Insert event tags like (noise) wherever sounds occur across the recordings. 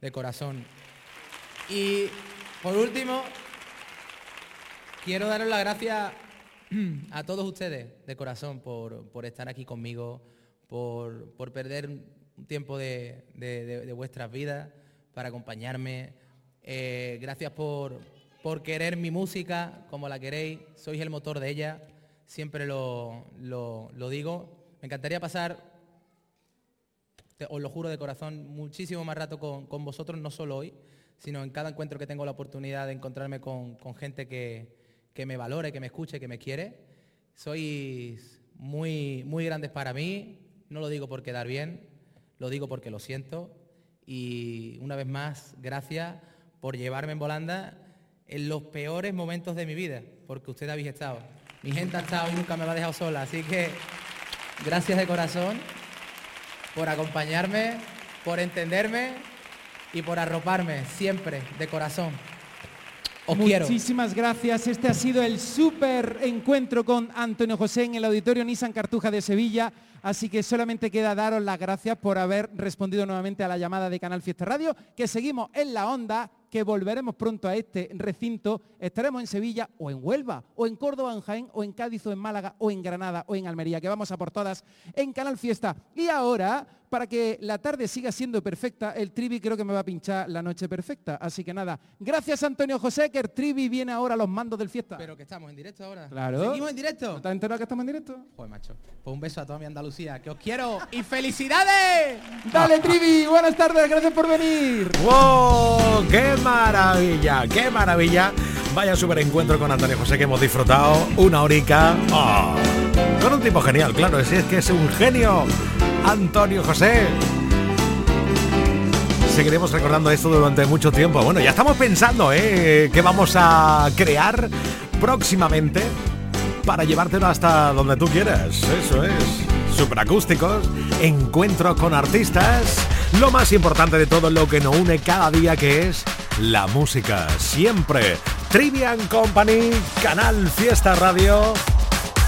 de corazón. Y por último, quiero daros las gracias (clears throat) a todos ustedes de corazón por, estar aquí conmigo, por, perder un tiempo de, vuestras vidas, para acompañarme. Eh, gracias por, por querer mi música como la queréis, sois el motor de ella, siempre lo, lo digo. Me encantaría pasar os lo juro de corazón, muchísimo más rato con, vosotros, no solo hoy, sino en cada encuentro que tengo la oportunidad de encontrarme con, gente que, me valore, que me escuche, que me quiere. Sois muy, muy grandes para mí, no lo digo por quedar bien, lo digo porque lo siento. Y una vez más, gracias por llevarme en volanda en los peores momentos de mi vida, porque ustedes habéis estado. Mi gente ha estado y nunca me ha dejado sola, así que gracias de corazón por acompañarme, por entenderme y por arroparme siempre de corazón. Os Muchísimas gracias. Este ha sido el súper encuentro con Antonio José en el Auditorio Nissan Cartuja de Sevilla. Así que solamente queda daros las gracias por haber respondido nuevamente a la llamada de Canal Fiesta Radio, que seguimos en la onda que volveremos pronto a este recinto. Estaremos en Sevilla o en Huelva, o en Córdoba, en Jaén, o en Cádiz, o en Málaga, o en Granada, o en Almería, que vamos a por todas en Canal Fiesta. Y ahora, para que la tarde siga siendo perfecta, el Trivi creo que me va a pinchar la noche perfecta. Así que nada, gracias Antonio José, que el Trivi viene ahora a los mandos del fiesta. Pero que estamos en directo ahora. Claro. ¿Seguimos en directo? ¿Estás enterado que estamos en directo? Pues macho, pues un beso a toda mi Andalucía, que os quiero y felicidades. Dale Trivi, buenas tardes, gracias por venir. ¡Wow! ¡Qué maravilla! ¡Qué maravilla! Vaya super encuentro con Antonio José que hemos disfrutado. Una horica. ¡Oh! Con un tipo genial, claro, si es que es un genio. Antonio José. Seguiremos recordando esto durante mucho tiempo. Bueno, ya estamos pensando, ¿eh? Que vamos a crear próximamente para llevártelo hasta donde tú quieras. Eso es. Superacústicos, encuentro con artistas, lo más importante de todo lo que nos une cada día que es la música. Siempre. Trivian Company, Canal Fiesta Radio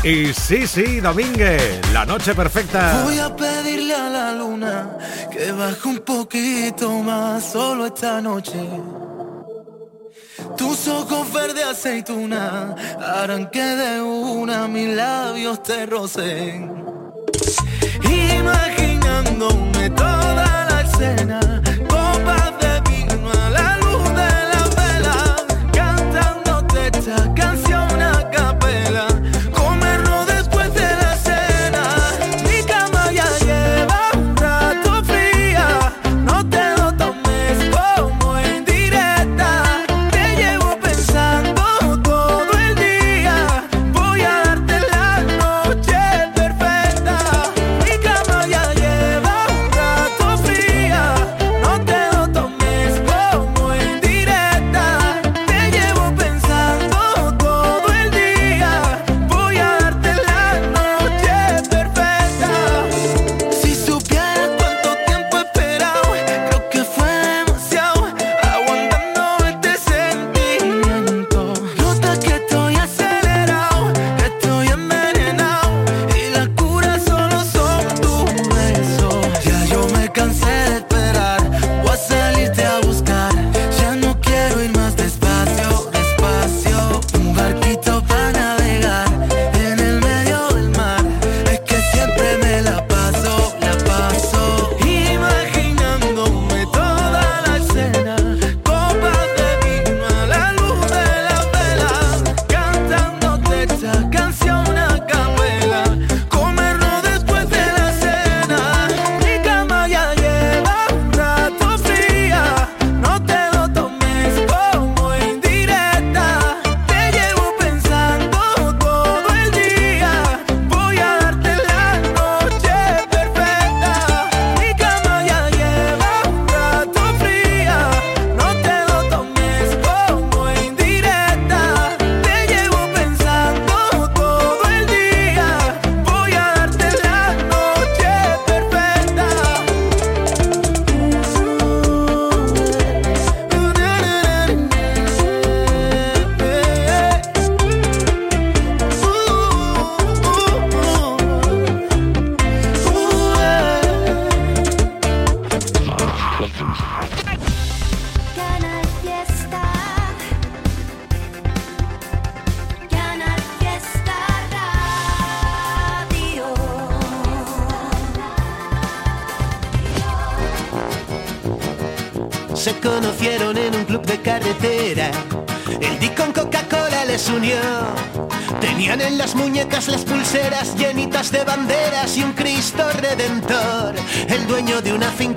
y sí, sí, Domínguez, la noche perfecta. Voy a pedirle a la luna que baje un poquito más solo esta noche. Tus ojos verde aceituna harán que de una mis labios te rocen. Imaginándome toda la escena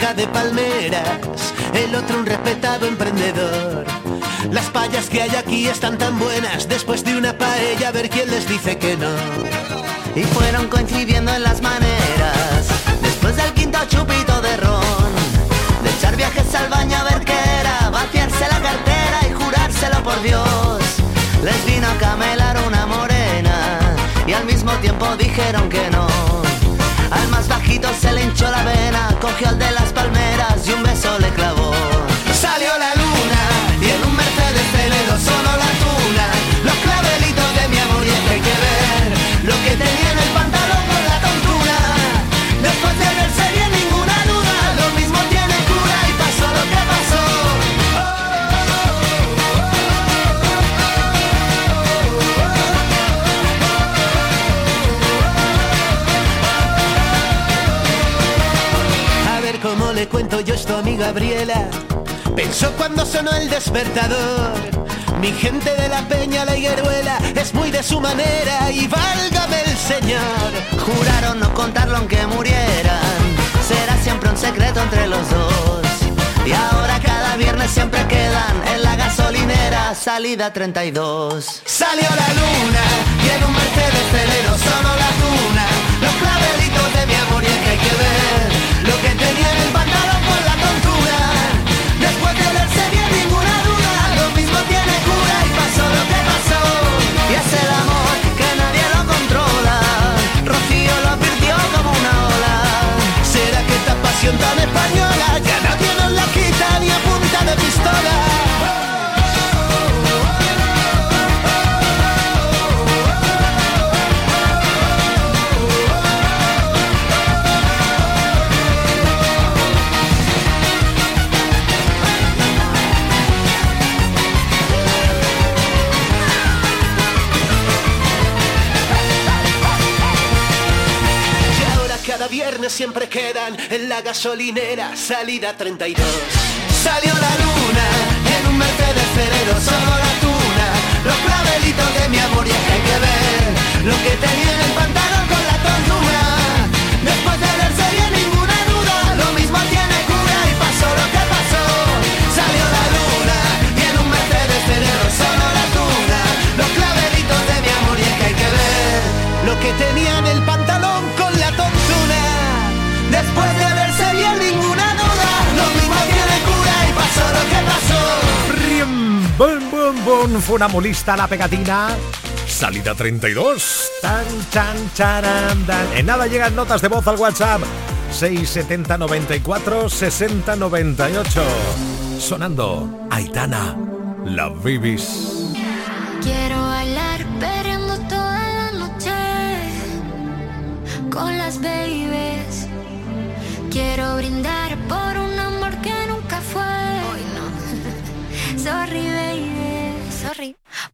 de palmeras, el otro un respetado emprendedor. Las payas que hay aquí están tan buenas, después de una paella a ver quién les dice que no. Y fueron coincidiendo en las maneras, después del quinto chupito de ron, de echar viajes al baño a ver qué era, vaciarse la cartera y jurárselo por Dios. Les vino a camelar una morena y al mismo tiempo dijeron que no. Se le hinchó la vena, cogió al de las palmeras y un beso le clavó. Salió la luna cuento yo esto a mi Gabriela. Pensó cuando sonó el despertador. Mi gente de la peña, la higueruela, es muy de su manera y válgame el Señor. Juraron no contarlo aunque murieran. Será siempre un secreto entre los dos. Y ahora cada viernes siempre quedan en la gasolinera, salida 32. Salió la luna y en un Mercedes Celero sonó la tuna. Los clavelitos de mi amor y es que hay que ver lo que tenía en el pasión tan española ya nadie nos la quita ni a punta de pistola? Siempre quedan en la gasolinera, salida 32. Salió la luna en un Mercedes Ferrero, solo la tuna, los clavelitos de mi amor y hay que ver lo que tenía en el bum, funamulista la pegatina. Salida 32. Tan, tan, charan, tan. En nada llegan notas de voz al WhatsApp. 670 94 60 98. Sonando Aitana, la Bibis. Quiero bailar perreando toda la noche con las babies. Quiero brindar por un amor que nunca fue. Hoy no. (laughs) Sorry, baby.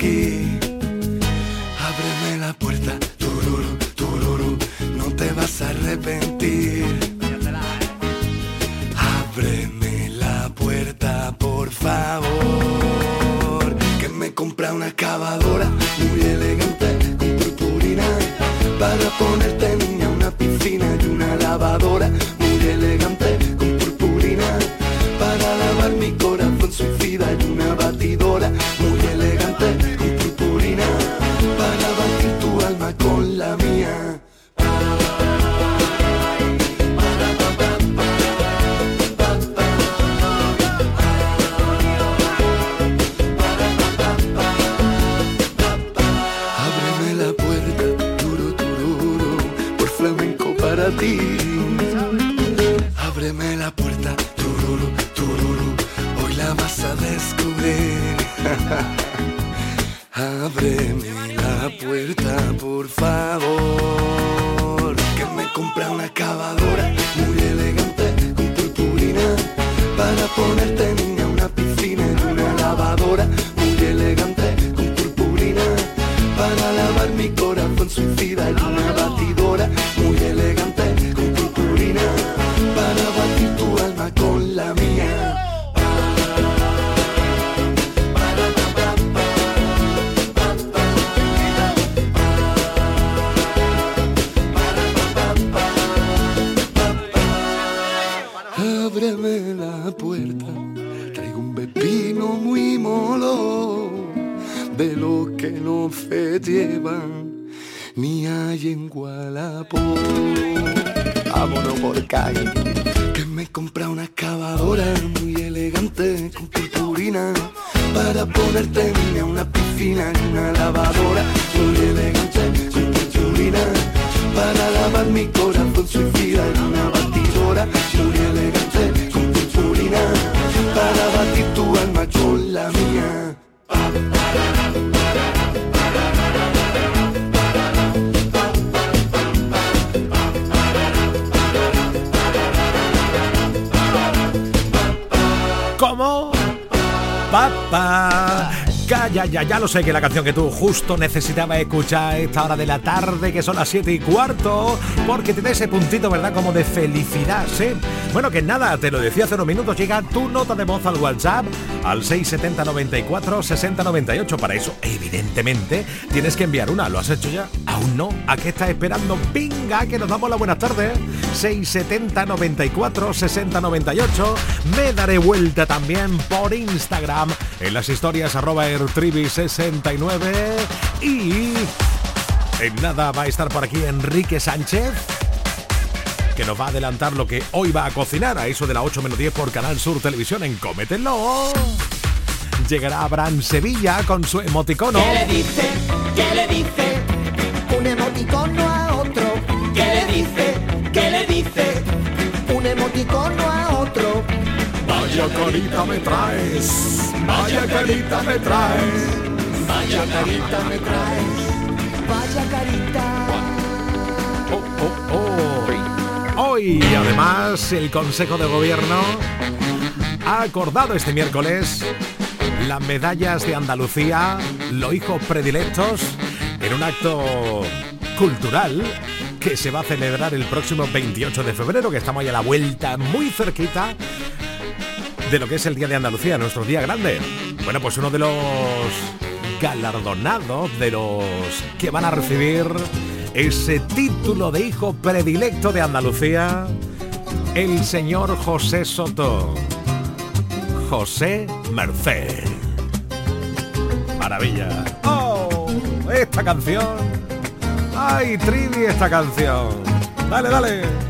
aquí. Traigo un pepino muy molo, de lo que no se llevan ni hay en Gualapo. Vámonos por calle, que me compra una excavadora muy elegante con purpurina para ponerte niña una piscina y una lavadora. Muy elegante con purpurina para lavar mi corazón suicida y una batidora. Muy elegante con purpurina para batir tu alma con la mía. ¿Cómo? Papá. Ya, ya, lo sé que la canción que tú justo necesitabas escuchar a esta hora de la tarde, que son las 7 y cuarto, porque te da ese puntito, ¿verdad? Como de felicidad, ¿sí? Bueno, que nada, te lo decía hace unos minutos, llega tu nota de voz al WhatsApp al 670 94 60 98. Para eso, evidentemente, tienes que enviar una. ¿Lo has hecho ya? ¿Aún no? ¿A qué estás esperando? Venga, que nos damos la buenas tardes. 670 94 60 98. Me daré vuelta también por Instagram en las historias arroba ertribi69 y en nada va a estar por aquí Enrique Sánchez que nos va a adelantar lo que hoy va a cocinar a eso de las 8 menos 10 por Canal Sur Televisión en Cómetelo. Llegará Abraham Sevilla con su emoticono. ¿Qué le dice? ¿Qué le dice? Un emoticono a otro. ¿Qué le dice? ¿Qué le dice? Un emoticono a otro. Vaya carita me traes, vaya carita me traes, vaya carita me traes, vaya carita. Oh, oh, oh. Hoy, además, el Consejo de Gobierno ha acordado este miércoles las medallas de Andalucía, los hijos predilectos, en un acto cultural que se va a celebrar el próximo 28 de febrero, que estamos ahí a la vuelta, muy cerquita de lo que es el Día de Andalucía, nuestro día grande. Bueno, pues uno de los galardonados, de los que van a recibir ese título de hijo predilecto de Andalucía, el señor José Soto. José Merced. Maravilla. ¡Oh! Esta canción. ¡Ay, Trivi, esta canción! Dale, dale.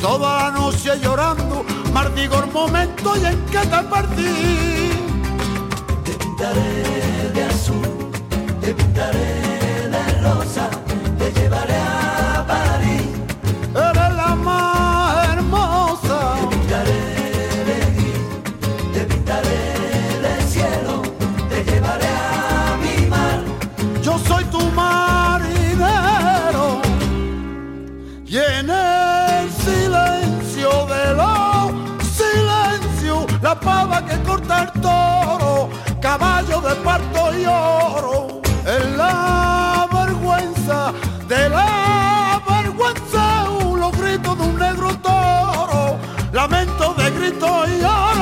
Toda la noche llorando, mardigo el momento y en que te perdí. Te pintaré de azul, te pintaré de rosa, te llevaré a París. Eres la más hermosa. Te pintaré de gris, te pintaré del cielo, te llevaré a mi mar. Yo soy tu marinero y en el silencio de los silencios la pava que corta el toro, caballo de parto y oro, en la vergüenza de la vergüenza, los gritos de un negro toro, lamento de grito y oro.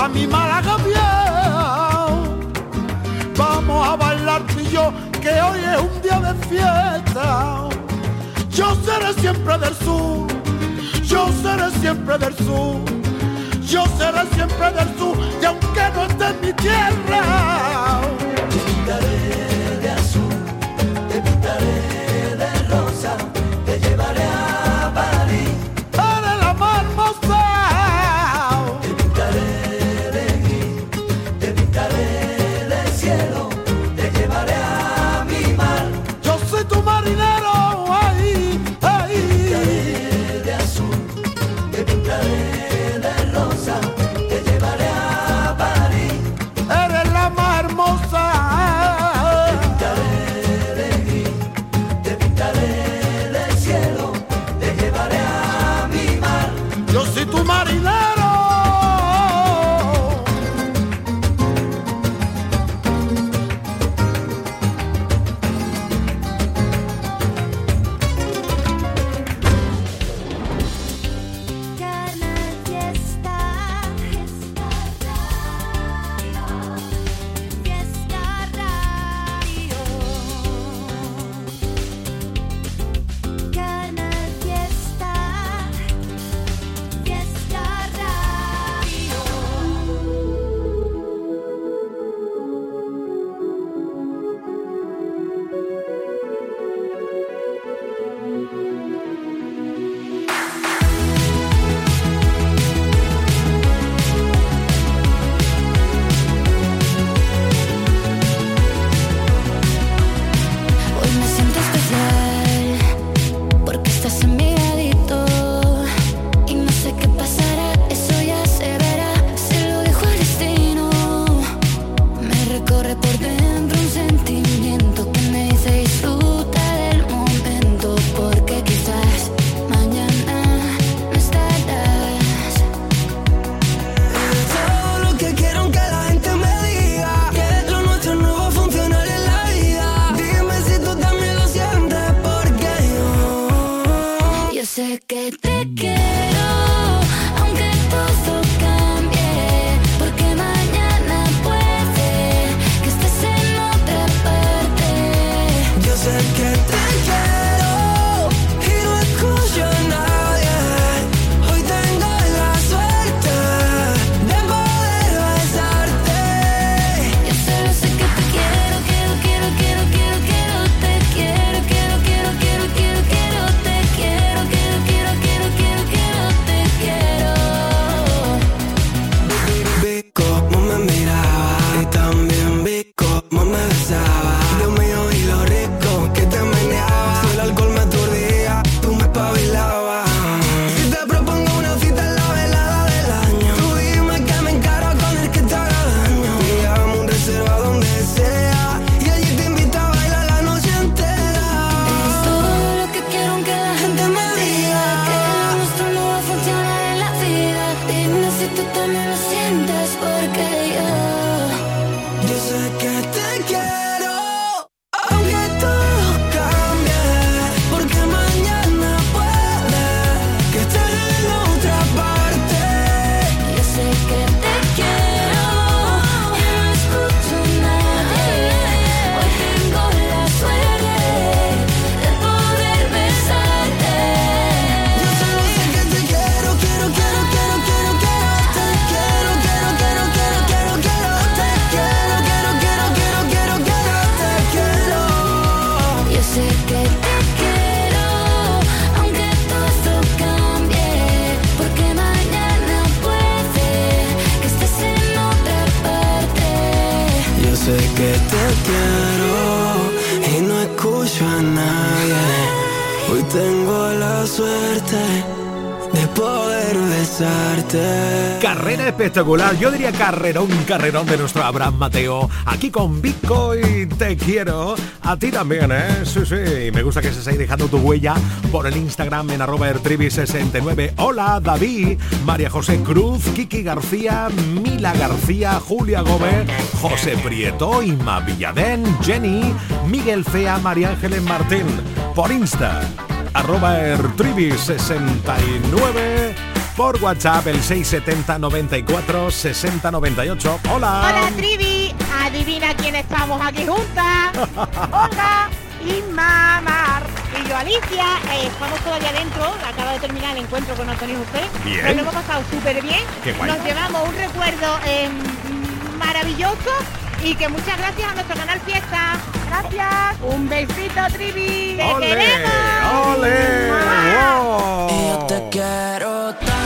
A mi Málaga vieja. Vamos a bailar tú y yo, que hoy es un día de fiesta. Yo seré siempre del sur, yo seré siempre del sur, yo seré siempre del sur, y aunque no esté en mi tierra. Espectacular, yo diría carrerón, carrerón de nuestro Abraham Mateo. Aquí con Bitcoin te quiero. A ti también, ¿eh? Sí, sí. Me gusta que estés ahí dejando tu huella por el Instagram en arroba 69 Hola, David, María José Cruz, Kiki García, Mila García, Julia Gómez, José Prieto, Inma Villadén, Jenny, Miguel Fea, María Ángeles Martín. Por Insta, arroba 69 por WhatsApp el 670 94 60 98. Hola. Hola Trivi, adivina quién estamos aquí juntas. (laughs) Hola. Y Mamar y yo Alicia, eh, estamos todavía dentro, acaba de terminar el encuentro con Antonio José. Bien. Nos lo hemos pasado súper bien. Nos llevamos un recuerdo em, maravilloso y que muchas gracias a nuestro canal Fiesta. Gracias. Un besito, Trivi. Te ¡Ole! queremos. ¡Ole! Y yo te quiero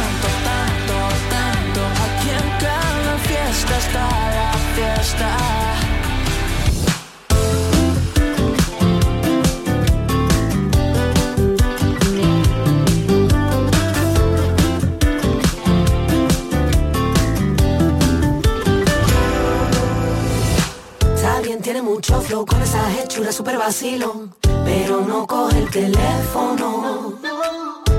fiesta está la fiesta. Bien, tiene mucho flow con esa hechura super vacilón, pero no coge el teléfono.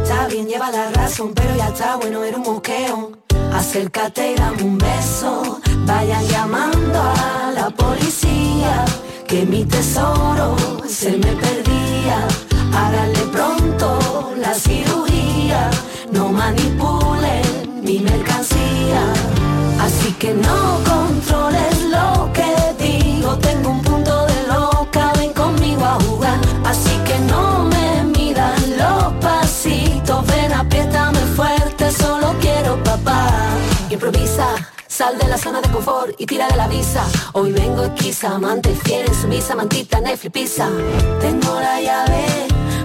Está bien, lleva la razón, pero ya está bueno, era un moqueo. Acércate y dame un beso. Vayan llamando a la policía, que mi tesoro se me perdía. Háganle pronto la cirugía, no manipulen mi mercancía. Así que no controles lo que digo, tengo un punto de loca, ven conmigo a jugar. Así que no Improvisa, sal de la zona de confort y tira de la visa. Hoy vengo esquiza, amante fiel en su misa, mantita, Netflix, pizza. Tengo la llave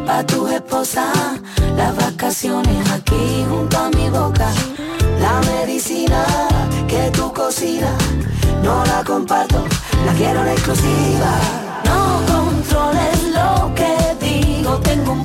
pa' tu esposa, las vacaciones aquí junto a mi boca. La medicina que tú cocinas, no la comparto, la quiero en exclusiva. No controles lo que digo, tengo un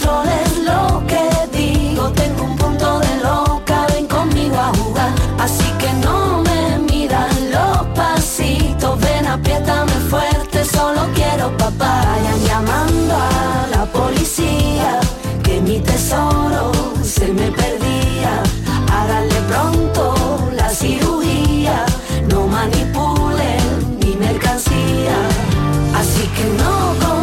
controles lo que digo, tengo un punto de loca, ven conmigo a jugar. Así que no me midan los pasitos, ven apriétame fuerte, solo quiero papá. Vayan llamando a la policía, que mi tesoro se me perdía. Háganle pronto la cirugía, no manipulen mi mercancía. Así que no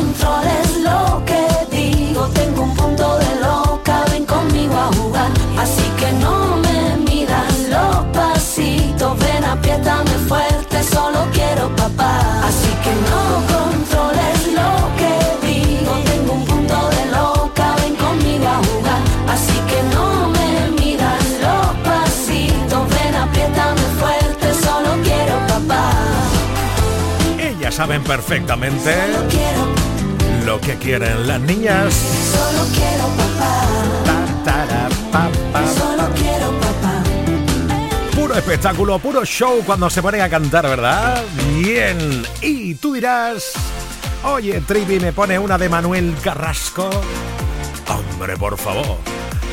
saben perfectamente lo que quieren las niñas. Solo quiero papá. Solo quiero papá. Puro espectáculo, puro show cuando se ponen a cantar, ¿verdad? Bien. Y tú dirás, oye, Trivi me pone una de Manuel Carrasco. Hombre, por favor.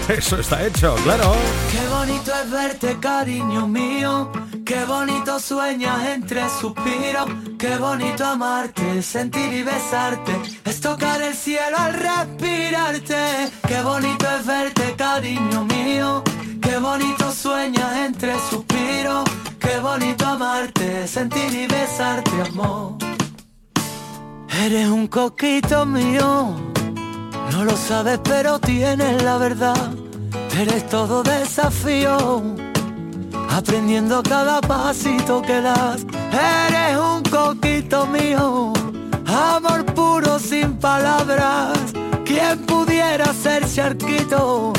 Eso está hecho, claro. Qué bonito es verte, cariño mío. Qué bonito sueñas entre suspiros. Qué bonito amarte, sentir y besarte. Es tocar el cielo al respirarte. Qué bonito es verte, cariño mío. Qué bonito sueñas entre suspiros. Qué bonito amarte, sentir y besarte, amor. Eres un coquito mío. No lo sabes, pero tienes la verdad. Eres todo desafío. Aprendiendo cada pasito que das. Eres un coquito mío. Amor puro sin palabras. ¿Quién pudiera ser charquito?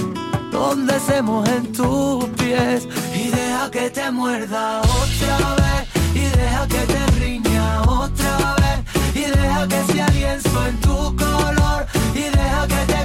Donde se mojen tus pies. Y deja que te muerda otra vez. Y deja que te riña otra vez. Y deja que sea lienzo en tu color. Y deja que te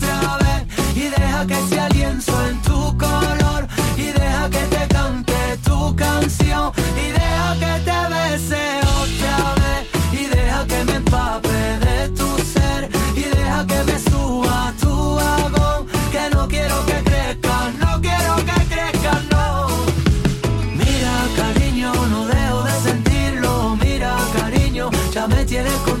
que sea lienzo en tu color, y deja que te cante tu canción, y deja que te bese otra vez, y deja que me empape de tu ser, y deja que me suba tu vagón, que no quiero que crezca, no quiero que crezca, no. Mira, cariño, no dejo de sentirlo. Mira, cariño, ya me tienes contigo.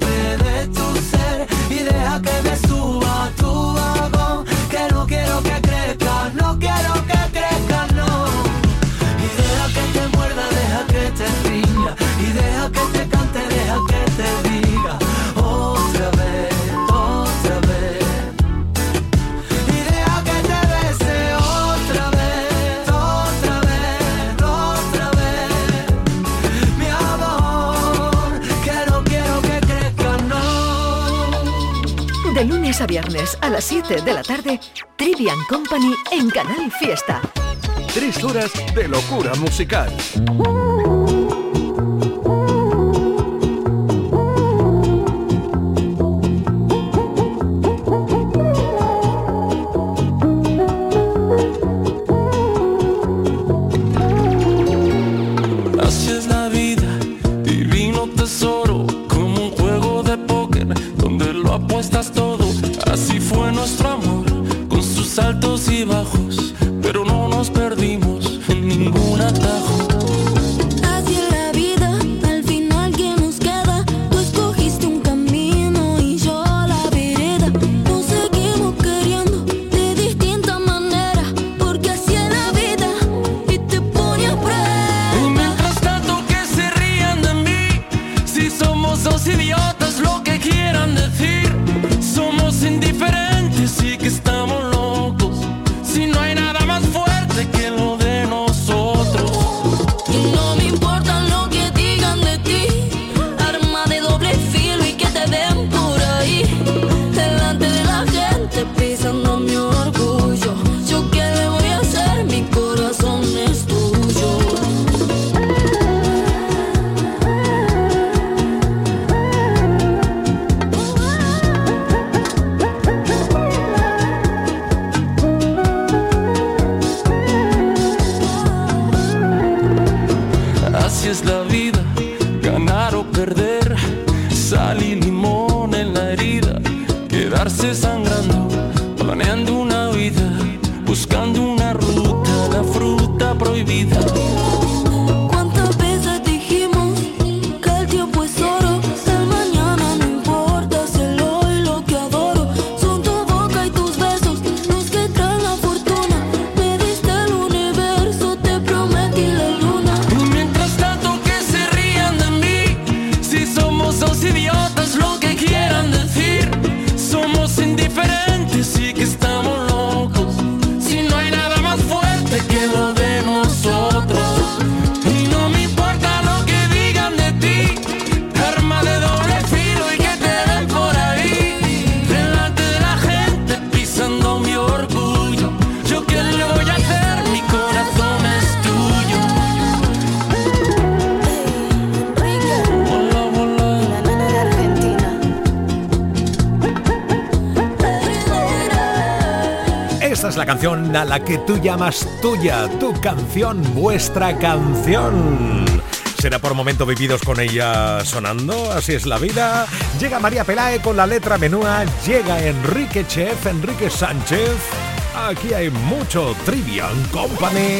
de tu ser. Y deja que me suba viernes a las 7 de la tarde, Trivian Company en Canal Fiesta. Tres horas de locura musical. así es la vida, ganar o perder, sal y limón en la herida, quedarse sangrando. Canción a la que tú llamas tuya, tu canción, vuestra canción. ¿Será por momentos vividos con ella sonando? Así es la vida. Llega María Pelae con la letra menúa. Llega Enrique Chef, Enrique Sánchez. Aquí hay mucho Trivian Company.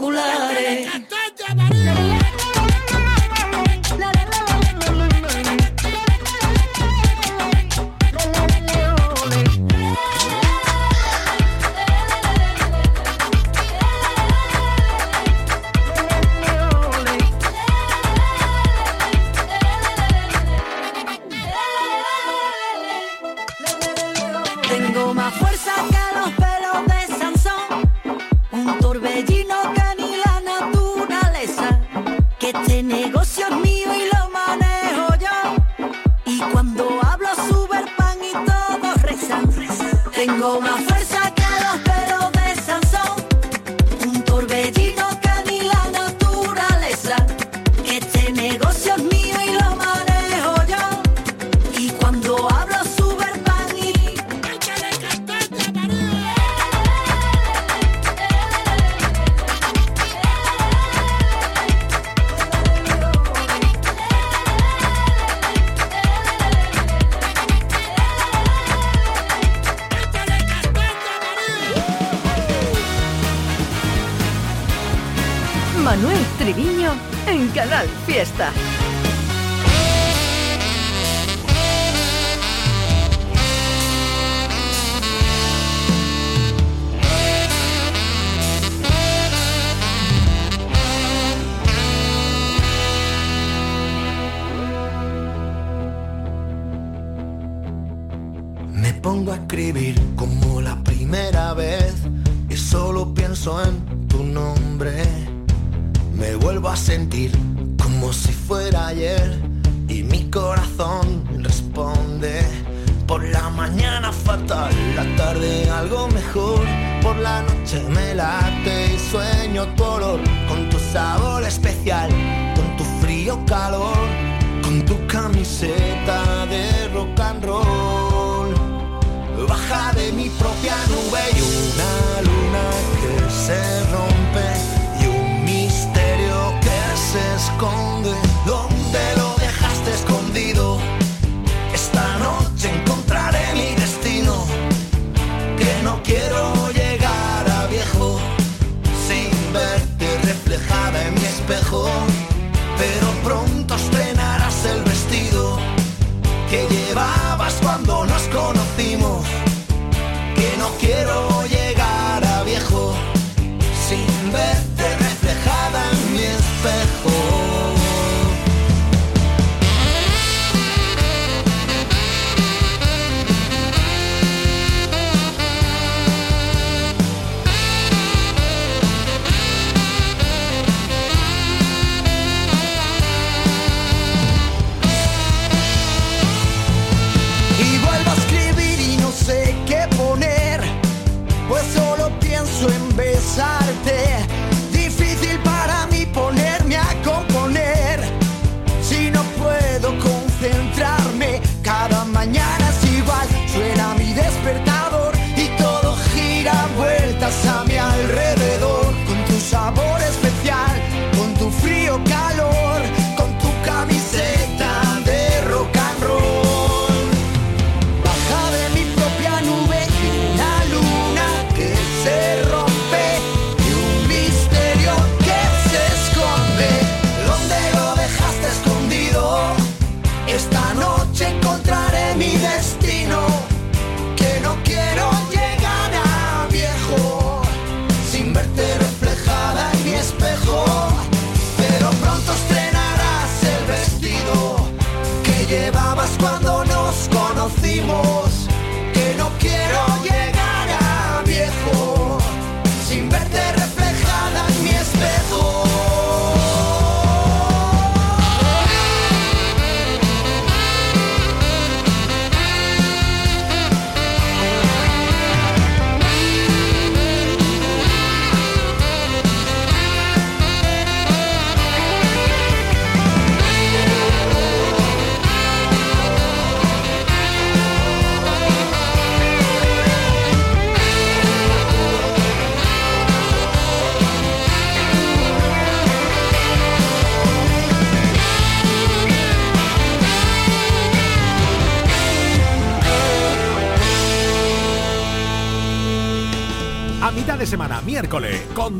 Los Tengo más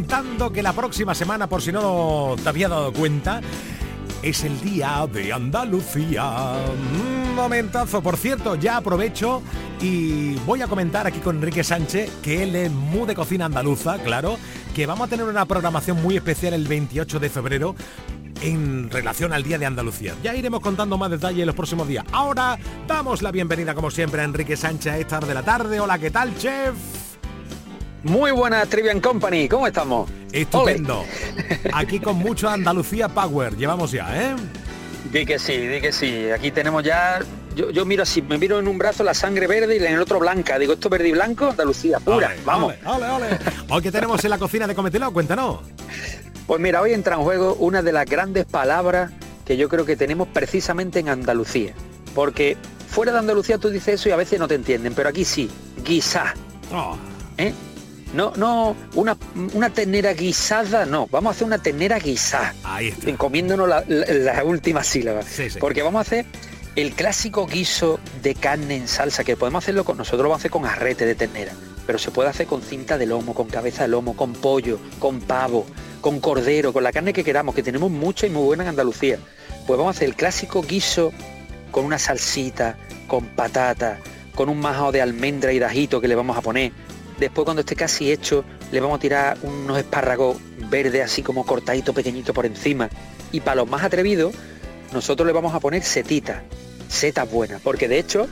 contando que la próxima semana, por si no te había dado cuenta, es el día de Andalucía. Un momentazo, por cierto, ya aprovecho y voy a comentar aquí con Enrique Sánchez, que él es muy de cocina andaluza, claro, que vamos a tener una programación muy especial el 28 de febrero en relación al Día de Andalucía. Ya iremos contando más detalles en los próximos días. Ahora damos la bienvenida, como siempre, a Enrique Sánchez a esta hora de la tarde. Hola, ¿qué tal, chef? Muy buenas Trivian Company, ¿cómo estamos? Estupendo. (laughs) Aquí con mucho Andalucía Power. Llevamos ya, ¿eh? Di que sí, di que sí. Aquí tenemos ya. Yo, yo miro así, me miro en un brazo la sangre verde y en el otro blanca. Digo, esto verde y blanco, Andalucía, pura. Ole, Vamos. ole, ole. Hoy que tenemos en la cocina de Cometeló, cuéntanos. Pues mira, hoy entra en juego una de las grandes palabras que yo creo que tenemos precisamente en Andalucía. Porque fuera de Andalucía tú dices eso y a veces no te entienden, pero aquí sí, guisá. Oh. ¿Eh? No, no, una, una ternera guisada, no, vamos a hacer una ternera guisada. Ahí está. Comiéndonos la, la- la última sílaba. Sí, sí. Porque vamos a hacer el clásico guiso de carne en salsa, que podemos hacerlo con, nosotros lo vamos a hacer con arrete de ternera, pero se puede hacer con cinta de lomo, con cabeza de lomo, con pollo, con pavo, con cordero, con la carne que queramos, que tenemos mucha y muy buena en Andalucía. Pues vamos a hacer el clásico guiso con una salsita, con patata, con un majao de almendra y de ajito que le vamos a poner. Después cuando esté casi hecho, le vamos a tirar unos espárragos verdes así como cortaditos pequeñitos por encima. Y para los más atrevidos, nosotros le vamos a poner setitas, setas buenas, porque de hecho,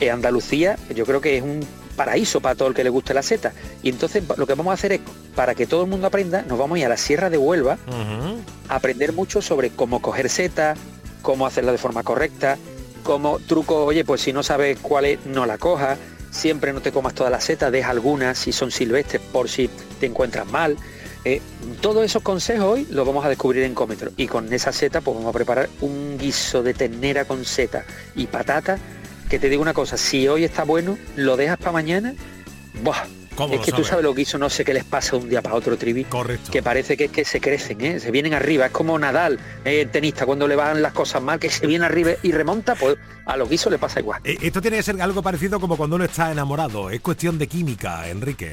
en Andalucía yo creo que es un paraíso para todo el que le guste la seta. Y entonces lo que vamos a hacer es, para que todo el mundo aprenda, nos vamos a ir a la Sierra de Huelva a aprender mucho sobre cómo coger setas, cómo hacerla de forma correcta, como truco, oye, pues si no sabes cuál es, no la cojas, siempre no te comas todas las setas, deja algunas si son silvestres por si te encuentras mal. Eh, todos esos consejos hoy los vamos a descubrir en Cómetro y con esa seta pues vamos a preparar un guiso de ternera con seta y patata que te digo una cosa, si hoy está bueno, lo dejas para mañana, ¡buah! ¿Cómo Es que tú sabes? lo que hizo, no sé qué les pasa de un día para otro, Trivi. Correcto. Que parece que, que se crecen, ¿eh? se vienen arriba. Es como Nadal, eh, el tenista, cuando le van las cosas mal, que se viene arriba y remonta, pues a lo que hizo le pasa igual. Eh, Esto tiene que ser algo parecido como cuando uno está enamorado. Es cuestión de química, Enrique.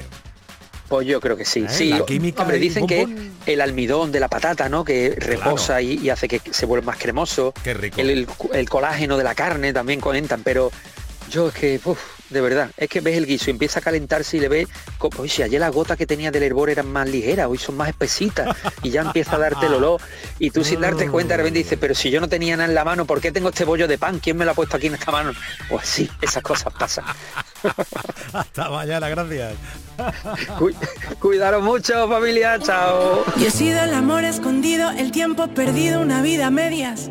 Pues yo creo que sí. ¿Eh? sí, hombre, dicen que el almidón de la patata, ¿no? Que reposa y, y hace que se vuelva más cremoso. Qué rico. El, el- el colágeno de la carne también comentan, pero yo es que, uf, de verdad, es que ves el guiso y empieza a calentarse y le ves, co- oye, si ayer las gotas que tenía del hervor eran más ligeras, hoy son más espesitas y ya empieza a darte el olor y tú sin darte cuenta de repente dices, pero si yo no tenía nada en la mano, ¿por qué tengo este bollo de pan? ¿Quién me lo ha puesto aquí en esta mano? Pues sí, esas cosas pasan. (laughs) Hasta mañana, gracias. Cu- Cuidaros mucho, familia, chao. Yo he sido el amor escondido, el tiempo perdido, una vida a medias.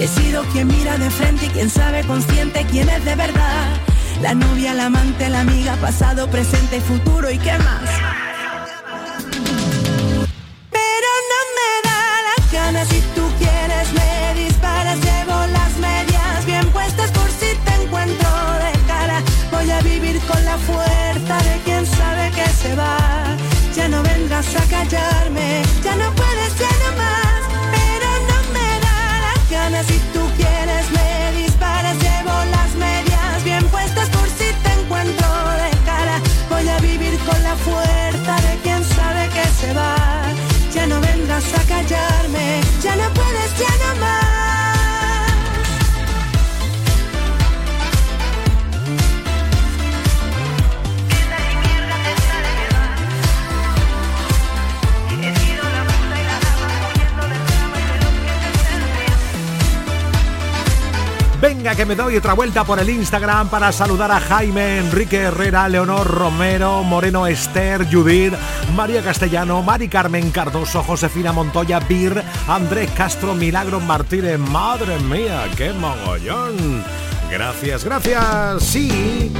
He sido quien mira de frente y quien sabe consciente quién es de verdad. La novia, la amante, la amiga, pasado, presente y futuro y qué más. Pero no me da las ganas si tú quieres me disparas, llevo las medias bien puestas por si te encuentro de cara. Voy a vivir con la fuerza de quien sabe que se va. Ya no vengas a callarme, Que me doy otra vuelta por el Instagram para saludar a Jaime, Enrique Herrera, Leonor Romero, Moreno Esther, Judith, María Castellano, Mari Carmen Cardoso, Josefina Montoya, Bir, Andrés Castro, Milagro Martínez. Madre mía, qué mogollón. Gracias, gracias. Sí.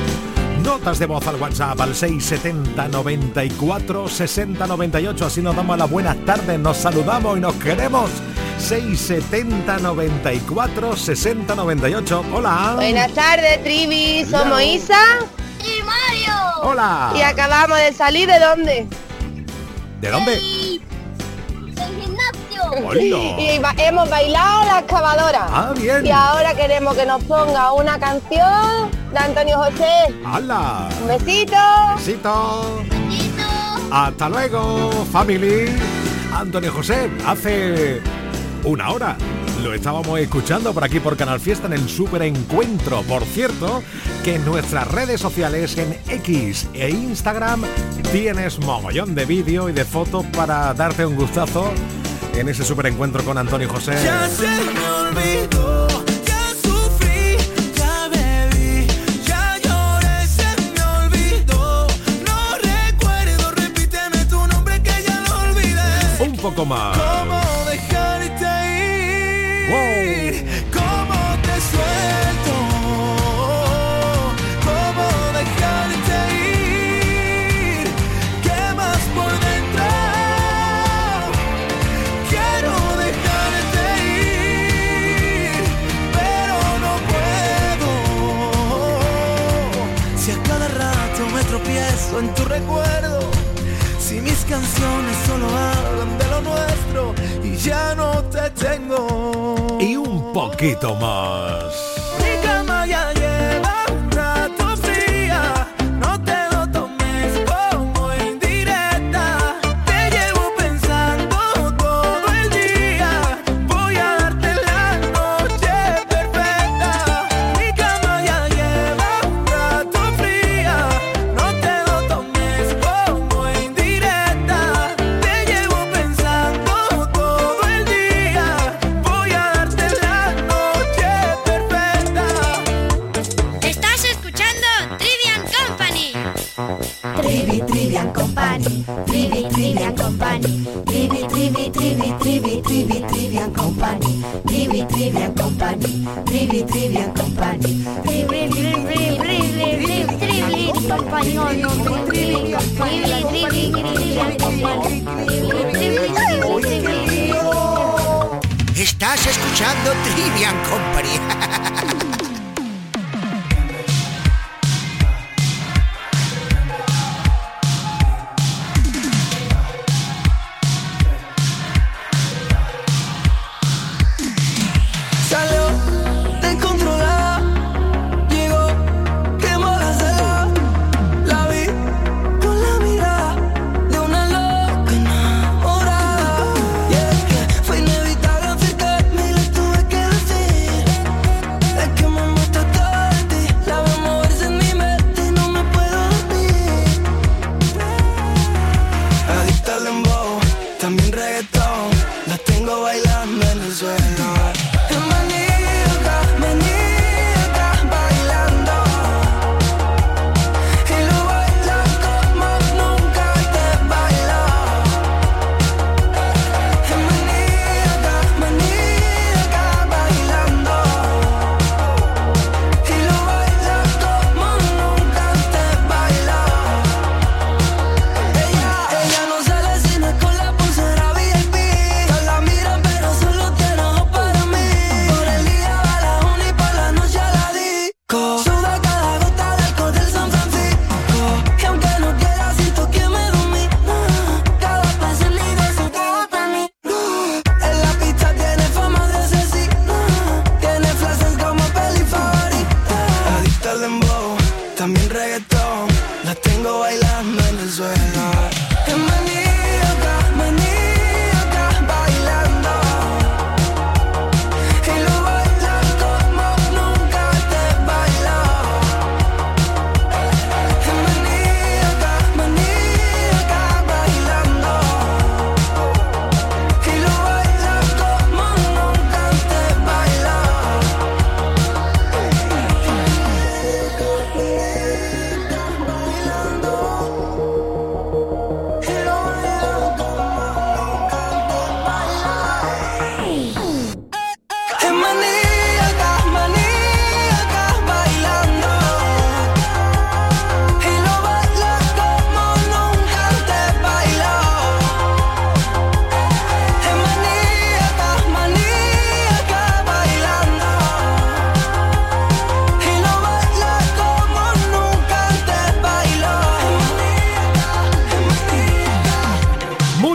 Notas de voz al WhatsApp al 670 94 60 98. Así nos damos las buenas tardes, nos saludamos y nos queremos. 670 94 60 98. Hola. Buenas tardes, Trivi. Somos Hello. Isa. Y Mario. Hola. Y acabamos de salir de dónde? ¿De dónde? Del gimnasio. Hola. Y ba- hemos bailado la excavadora. Ah, bien. Y ahora queremos que nos ponga una canción de Antonio José. ¡Hala! Un besito. Besito. Hasta luego, family. Antonio José, hace una hora lo estábamos escuchando por aquí por Canal Fiesta en el Super Encuentro. Por cierto, que en nuestras redes sociales, en X e Instagram, tienes mogollón de vídeo y de fotos para darte un gustazo en ese superencuentro con Antonio José. Ya se me olvidó, ya sufrí, en tu recuerdo, si mis canciones solo hablan de lo nuestro y ya no te tengo. Y un poquito más. Trivi, Trivian Company, Trivi, Trivi, Trivi, Trivi, Trivi, Company, Trivi, Trivi, Trivi, Trivian Company, Estás escuchando Trivian Company.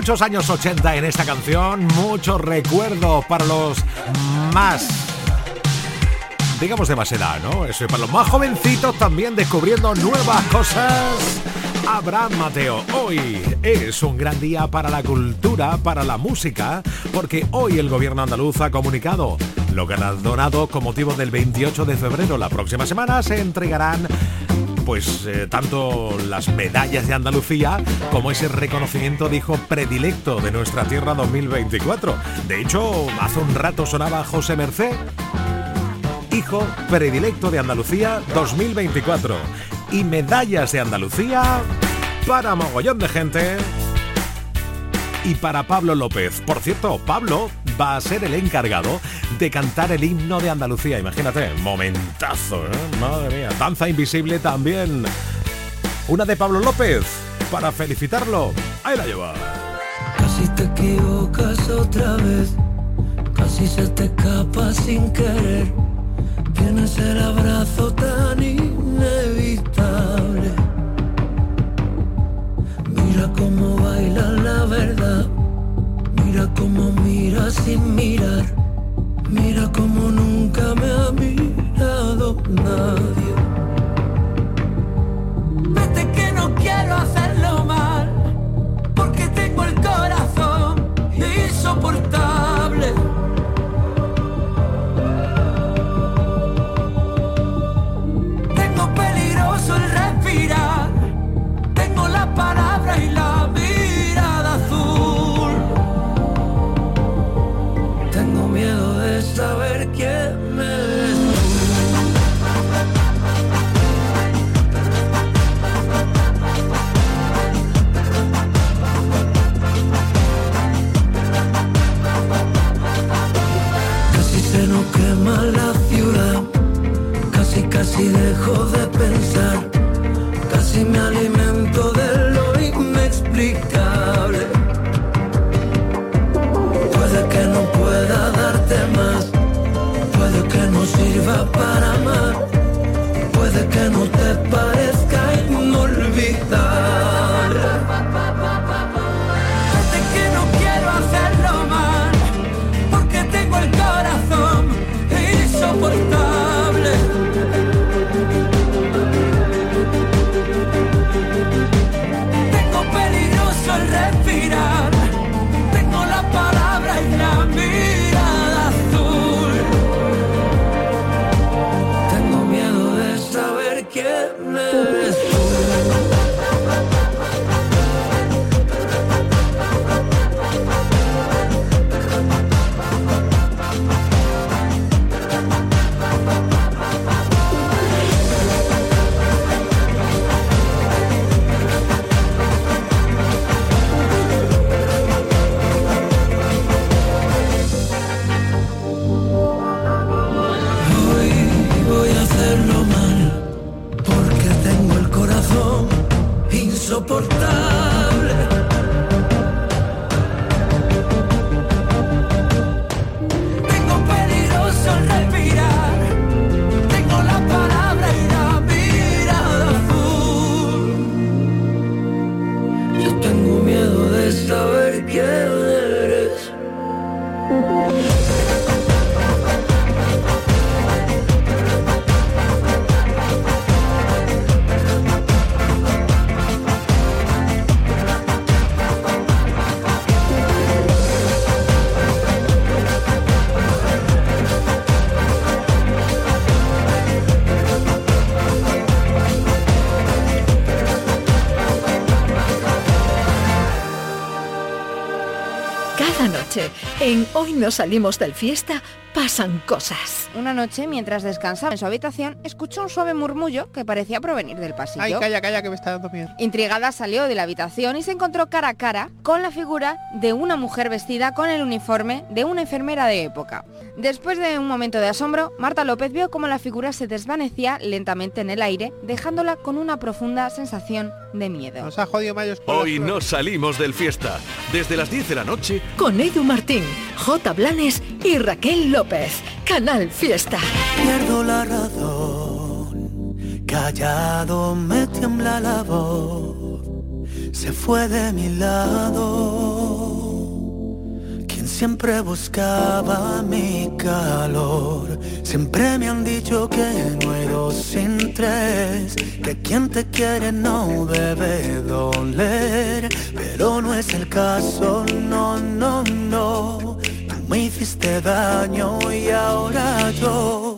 Muchos años 80 en esta canción, muchos recuerdos para los más, digamos de más edad, ¿no? Eso, para los más jovencitos también descubriendo nuevas cosas. Abraham Mateo, hoy es un gran día para la cultura, para la música, porque hoy el gobierno andaluz ha comunicado Lo donado con motivo del 28 de febrero. La próxima semana se entregarán pues eh, tanto las medallas de Andalucía como ese reconocimiento dijo predilecto de nuestra tierra 2024. De hecho, hace un rato sonaba José Mercé, hijo predilecto de Andalucía 2024 y medallas de Andalucía para mogollón de gente y para Pablo López. Por cierto, Pablo va a ser el encargado de cantar el himno de Andalucía. Imagínate, momentazo, ¿eh? Madre mía, danza invisible también. Una de Pablo López, para felicitarlo. Ahí la lleva. Casi te equivocas otra vez, casi se te escapa sin querer. Tienes el abrazo tan inevitable. Mira cómo baila la verdad sin mirar. Mira como nunca me ha mirado nadie. Casi dejo de pensar, casi me alimento de lo inexplicable. Puede que no pueda darte más sirva para amar. Puede que no te parezca quién en Hoy no salimos del fiesta, pasan cosas. Una noche, mientras descansaba en su habitación, escuchó un suave murmullo que parecía provenir del pasillo. Ay, calla, calla, que me está dando miedo. Intrigada salió de la habitación y se encontró cara a cara con la figura de una mujer vestida con el uniforme de una enfermera de época. Después de un momento de asombro, Marta López vio cómo la figura se desvanecía lentamente en el aire, dejándola con una profunda sensación de miedo. Nos ha jodido Mayos con Hoy no salimos del fiesta. Desde las 10 de la noche, Con Edu Martín, J. Blanes y Raquel López. Canal Fiesta. Pierdo la razón, callado me tiembla la voz, se fue de mi lado. Siempre buscaba mi calor, siempre me han dicho que no hay dos sin tres, que quien te quiere no debe doler, pero no es el caso, no, no, no. me hiciste daño y ahora yo